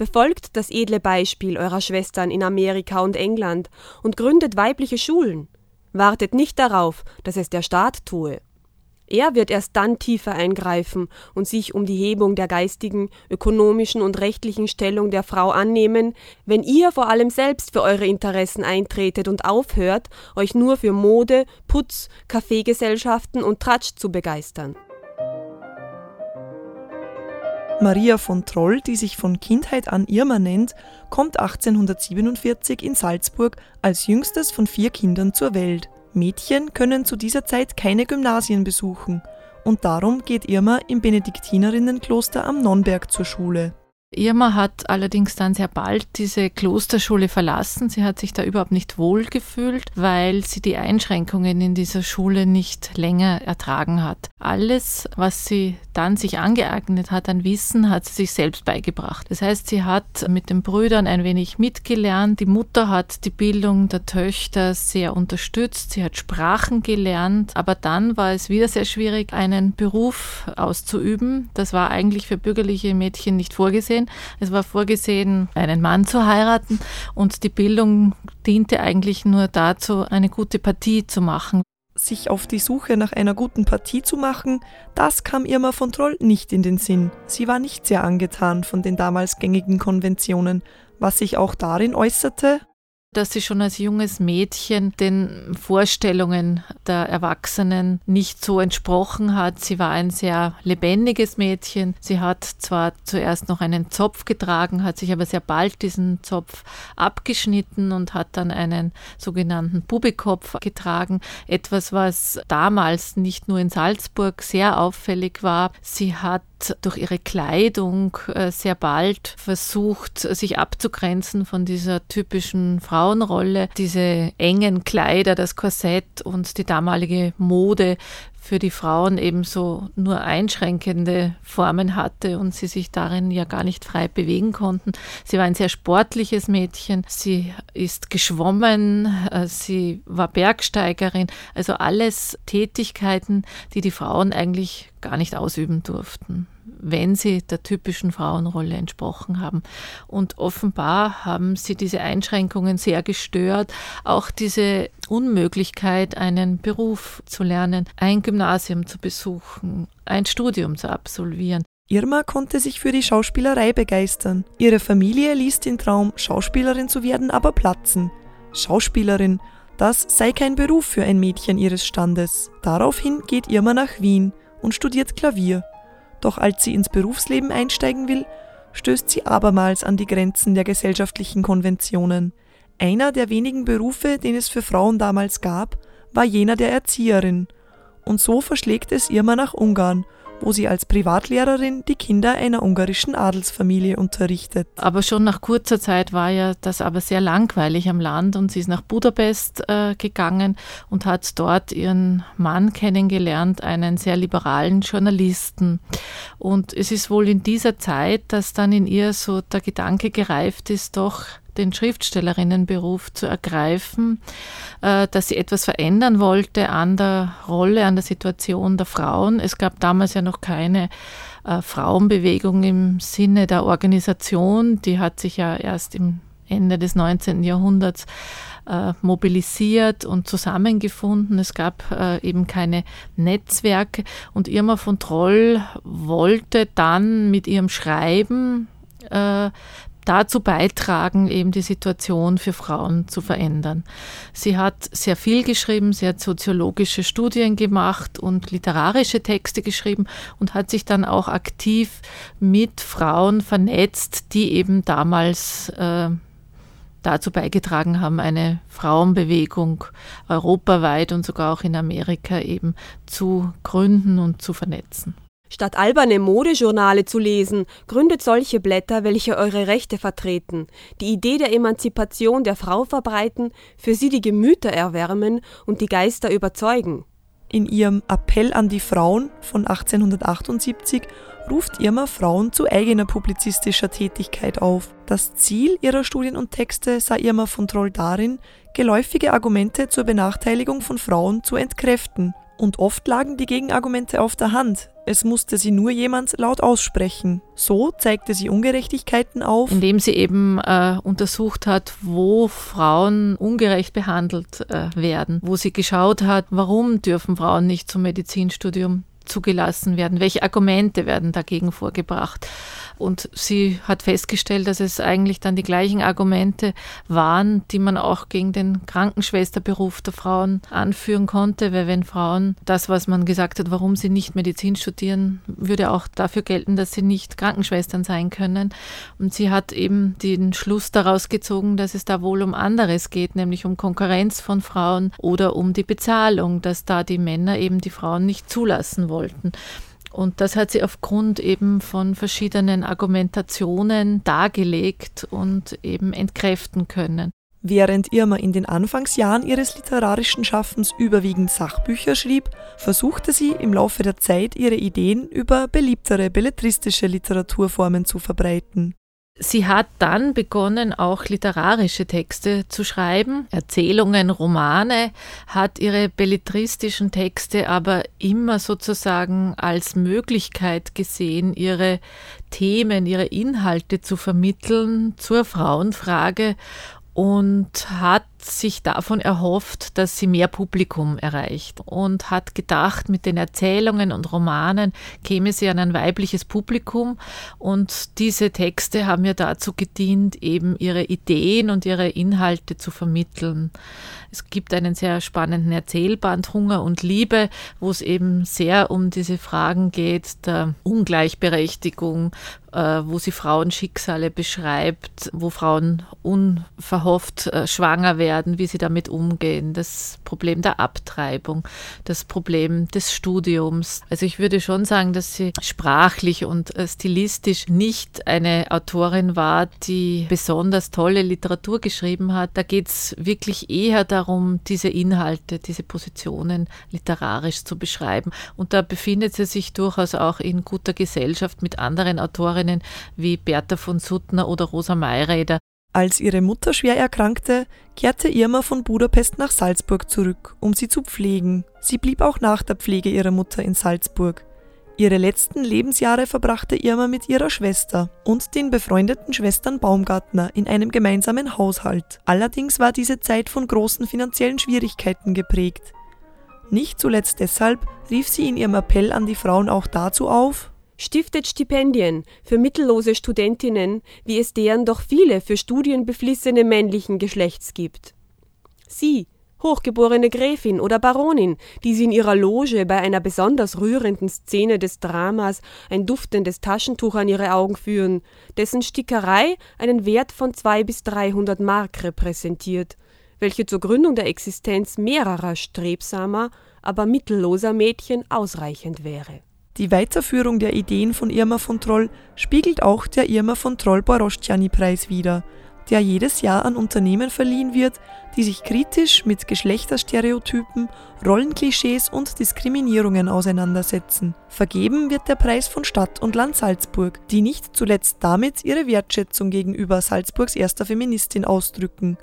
Befolgt das edle Beispiel eurer Schwestern in Amerika und England und gründet weibliche Schulen. Wartet nicht darauf, dass es der Staat tue. Er wird erst dann tiefer eingreifen und sich um die Hebung der geistigen, ökonomischen und rechtlichen Stellung der Frau annehmen, wenn ihr vor allem selbst für eure Interessen eintretet und aufhört, euch nur für Mode, Putz, Kaffeegesellschaften und Tratsch zu begeistern. Maria von Troll, die sich von Kindheit an Irma nennt, kommt 1847 in Salzburg als jüngstes von vier Kindern zur Welt. Mädchen können zu dieser Zeit keine Gymnasien besuchen und darum geht Irma im Benediktinerinnenkloster am Nonnberg zur Schule. Irma hat allerdings dann sehr bald diese Klosterschule verlassen. Sie hat sich da überhaupt nicht wohl gefühlt, weil sie die Einschränkungen in dieser Schule nicht länger ertragen hat. Alles, was sie dann sich angeeignet hat an Wissen, hat sie sich selbst beigebracht. Das heißt, sie hat mit den Brüdern ein wenig mitgelernt. Die Mutter hat die Bildung der Töchter sehr unterstützt. Sie hat Sprachen gelernt. Aber dann war es wieder sehr schwierig, einen Beruf auszuüben. Das war eigentlich für bürgerliche Mädchen nicht vorgesehen vorgesehen. Es war vorgesehen, einen Mann zu heiraten und die Bildung diente eigentlich nur dazu, eine gute Partie zu machen. Sich auf die Suche nach einer guten Partie zu machen, das kam Irma von Troll nicht in den Sinn. Sie war nicht sehr angetan von den damals gängigen Konventionen, was sich auch darin äußerte, dass sie schon als junges Mädchen den Vorstellungen der Erwachsenen nicht so entsprochen hat. Sie war ein sehr lebendiges Mädchen. Sie hat zwar zuerst noch einen Zopf getragen, hat sich aber sehr bald diesen Zopf abgeschnitten und hat dann einen sogenannten Bubikopf getragen. Etwas, was damals nicht nur in Salzburg sehr auffällig war. Sie hat durch ihre Kleidung äh, sehr bald versucht, sich abzugrenzen von dieser typischen Frauenrolle. Diese engen Kleider, das Korsett und die damalige Mode für die Frauen ebenso nur einschränkende Formen hatte und sie sich darin ja gar nicht frei bewegen konnten. Sie war ein sehr sportliches Mädchen, sie ist geschwommen, äh, sie war Bergsteigerin, also alles Tätigkeiten, die die Frauen eigentlich gar nicht ausüben durften wenn sie der typischen Frauenrolle entsprochen haben. Und offenbar haben sie diese Einschränkungen sehr gestört. Auch diese Unmöglichkeit, einen Beruf zu lernen, ein Gymnasium zu besuchen, ein Studium zu absolvieren. Irma konnte sich für die Schauspielerei begeistern. Ihre Familie ließ den Traum, Schauspielerin zu werden, aber platzen. Schauspielerin, das sei kein Beruf für ein Mädchen ihres Standes. Daraufhin geht Irma nach Wien und studiert Klavier. Doch als sie ins Berufsleben einsteigen will, stößt sie abermals an die Grenzen der gesellschaftlichen Konventionen. Einer der wenigen Berufe, den es für Frauen damals gab, war jener der Erzieherin. Und so verschlägt es Irma nach Ungarn wo sie als Privatlehrerin die Kinder einer ungarischen Adelsfamilie unterrichtet. Aber schon nach kurzer Zeit war ja das aber sehr langweilig am Land und sie ist nach Budapest äh, gegangen und hat dort ihren Mann kennengelernt, einen sehr liberalen Journalisten. Und es ist wohl in dieser Zeit, dass dann in ihr so der Gedanke gereift ist, doch den Schriftstellerinnenberuf zu ergreifen, äh, dass sie etwas verändern wollte an der Rolle, an der Situation der Frauen. Es gab damals ja noch keine äh, Frauenbewegung im Sinne der Organisation. Die hat sich ja erst im Ende des 19. Jahrhunderts äh, mobilisiert und zusammengefunden. Es gab eben keine Netzwerke und Irma von Troll wollte dann mit ihrem Schreiben dazu beitragen, eben die Situation für Frauen zu verändern. Sie hat sehr viel geschrieben, sie hat soziologische Studien gemacht und literarische Texte geschrieben und hat sich dann auch aktiv mit Frauen vernetzt, die eben damals äh, dazu beigetragen haben, eine Frauenbewegung europaweit und sogar auch in Amerika eben zu gründen und zu vernetzen. Statt alberne Modejournale zu lesen, gründet solche Blätter, welche eure Rechte vertreten, die Idee der Emanzipation der Frau verbreiten, für sie die Gemüter erwärmen und die Geister überzeugen. In ihrem Appell an die Frauen von 1878 ruft Irma Frauen zu eigener publizistischer Tätigkeit auf. Das Ziel ihrer Studien und Texte sah Irma von Troll darin, geläufige Argumente zur Benachteiligung von Frauen zu entkräften Und oft lagen die Gegenargumente auf der Hand. Es musste sie nur jemand laut aussprechen. So zeigte sie Ungerechtigkeiten auf, indem sie eben äh, untersucht hat, wo Frauen ungerecht behandelt äh, werden, wo sie geschaut hat, warum dürfen Frauen nicht zum Medizinstudium zugelassen werden, welche Argumente werden dagegen vorgebracht. Und sie hat festgestellt, dass es eigentlich dann die gleichen Argumente waren, die man auch gegen den Krankenschwesterberuf der Frauen anführen konnte, weil wenn Frauen das, was man gesagt hat, warum sie nicht Medizin studieren, würde auch dafür gelten, dass sie nicht Krankenschwestern sein können. Und sie hat eben den Schluss daraus gezogen, dass es da wohl um anderes geht, nämlich um Konkurrenz von Frauen oder um die Bezahlung, dass da die Männer eben die Frauen nicht zulassen wollten. Und das hat sie aufgrund eben von verschiedenen Argumentationen dargelegt und eben entkräften können. Während Irma in den Anfangsjahren ihres literarischen Schaffens überwiegend Sachbücher schrieb, versuchte sie im Laufe der Zeit ihre Ideen über beliebtere belletristische Literaturformen zu verbreiten. Sie hat dann begonnen, auch literarische Texte zu schreiben, Erzählungen, Romane, hat ihre belletristischen Texte aber immer sozusagen als Möglichkeit gesehen, ihre Themen, ihre Inhalte zu vermitteln zur Frauenfrage und hat sich davon erhofft, dass sie mehr Publikum erreicht und hat gedacht, mit den Erzählungen und Romanen käme sie an ein weibliches Publikum und diese Texte haben ja dazu gedient, eben ihre Ideen und ihre Inhalte zu vermitteln. Es gibt einen sehr spannenden Erzählband Hunger und Liebe, wo es eben sehr um diese Fragen geht der Ungleichberechtigung, äh, wo sie Frauenschicksale beschreibt, wo Frauen unverhofft äh, schwanger werden werden, wie sie damit umgehen, das Problem der Abtreibung, das Problem des Studiums. Also ich würde schon sagen, dass sie sprachlich und äh, stilistisch nicht eine Autorin war, die besonders tolle Literatur geschrieben hat. Da geht es wirklich eher darum, diese Inhalte, diese Positionen literarisch zu beschreiben. Und da befindet sie sich durchaus auch in guter Gesellschaft mit anderen Autorinnen wie Bertha von Suttner oder Rosa Mayräder, als ihre Mutter schwer erkrankte, kehrte Irma von Budapest nach Salzburg zurück, um sie zu pflegen. Sie blieb auch nach der Pflege ihrer Mutter in Salzburg. Ihre letzten Lebensjahre verbrachte Irma mit ihrer Schwester und den befreundeten Schwestern Baumgartner in einem gemeinsamen Haushalt. Allerdings war diese Zeit von großen finanziellen Schwierigkeiten geprägt. Nicht zuletzt deshalb rief sie in ihrem Appell an die Frauen auch dazu auf, stiftet Stipendien für mittellose Studentinnen, wie es deren doch viele für Studien beflissene männlichen Geschlechts gibt. Sie, hochgeborene Gräfin oder Baronin, die sie in ihrer Loge bei einer besonders rührenden Szene des Dramas ein duftendes Taschentuch an ihre Augen führen, dessen Stickerei einen Wert von zwei bis dreihundert Mark repräsentiert, welche zur Gründung der Existenz mehrerer strebsamer, aber mittelloser Mädchen ausreichend wäre. Die Weiterführung der Ideen von Irma von Troll spiegelt auch der Irma von Troll Borosciani Preis wider, der jedes Jahr an Unternehmen verliehen wird, die sich kritisch mit Geschlechterstereotypen, Rollenklischees und Diskriminierungen auseinandersetzen. Vergeben wird der Preis von Stadt und Land Salzburg, die nicht zuletzt damit ihre Wertschätzung gegenüber Salzburgs erster Feministin ausdrücken.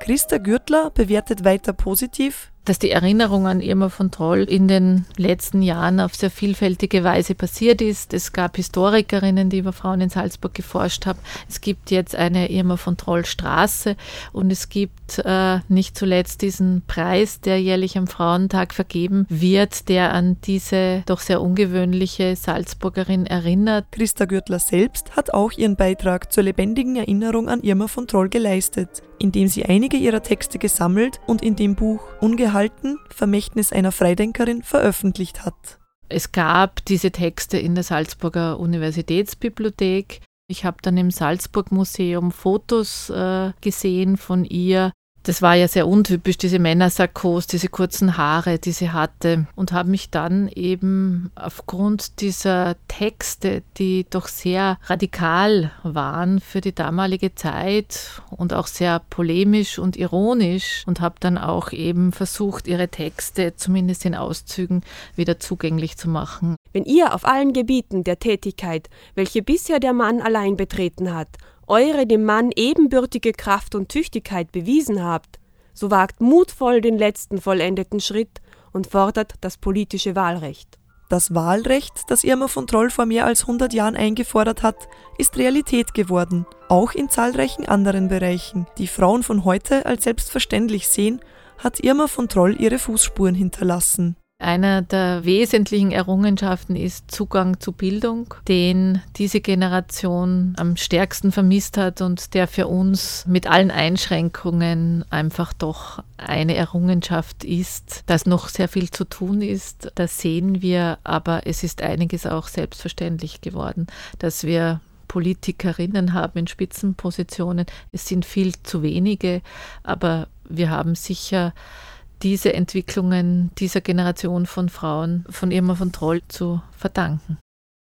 Christa Gürtler bewertet weiter positiv, dass die Erinnerung an Irma von Troll in den letzten Jahren auf sehr vielfältige Weise passiert ist. Es gab Historikerinnen, die über Frauen in Salzburg geforscht haben. Es gibt jetzt eine Irma von Troll Straße und es gibt äh, nicht zuletzt diesen Preis, der jährlich am Frauentag vergeben wird, der an diese doch sehr ungewöhnliche Salzburgerin erinnert. Christa Gürtler selbst hat auch ihren Beitrag zur lebendigen Erinnerung an Irma von Troll geleistet, indem sie einige ihrer Texte gesammelt und in dem Buch Ungehalten Verhalten, Vermächtnis einer Freidenkerin, veröffentlicht hat. Es gab diese Texte in der Salzburger Universitätsbibliothek. Ich habe dann im Salzburg Museum Fotos äh, gesehen von ihr das war ja sehr untypisch, diese Männersarkos, diese kurzen Haare, die sie hatte. Und habe mich dann eben aufgrund dieser Texte, die doch sehr radikal waren für die damalige Zeit und auch sehr polemisch und ironisch, und habe dann auch eben versucht, ihre Texte zumindest in Auszügen wieder zugänglich zu machen. Wenn ihr auf allen Gebieten der Tätigkeit, welche bisher der Mann allein betreten hat, eure dem Mann ebenbürtige Kraft und Tüchtigkeit bewiesen habt, so wagt mutvoll den letzten vollendeten Schritt und fordert das politische Wahlrecht. Das Wahlrecht, das Irma von Troll vor mehr als 100 Jahren eingefordert hat, ist Realität geworden, auch in zahlreichen anderen Bereichen, die Frauen von heute als selbstverständlich sehen, hat Irma von Troll ihre Fußspuren hinterlassen. Einer der wesentlichen Errungenschaften ist Zugang zu Bildung, den diese Generation am stärksten vermisst hat und der für uns mit allen Einschränkungen einfach doch eine Errungenschaft ist, dass noch sehr viel zu tun ist. Das sehen wir, aber es ist einiges auch selbstverständlich geworden, dass wir Politikerinnen haben in Spitzenpositionen. Es sind viel zu wenige, aber wir haben sicher diese Entwicklungen dieser Generation von Frauen von Irma von Troll zu verdanken.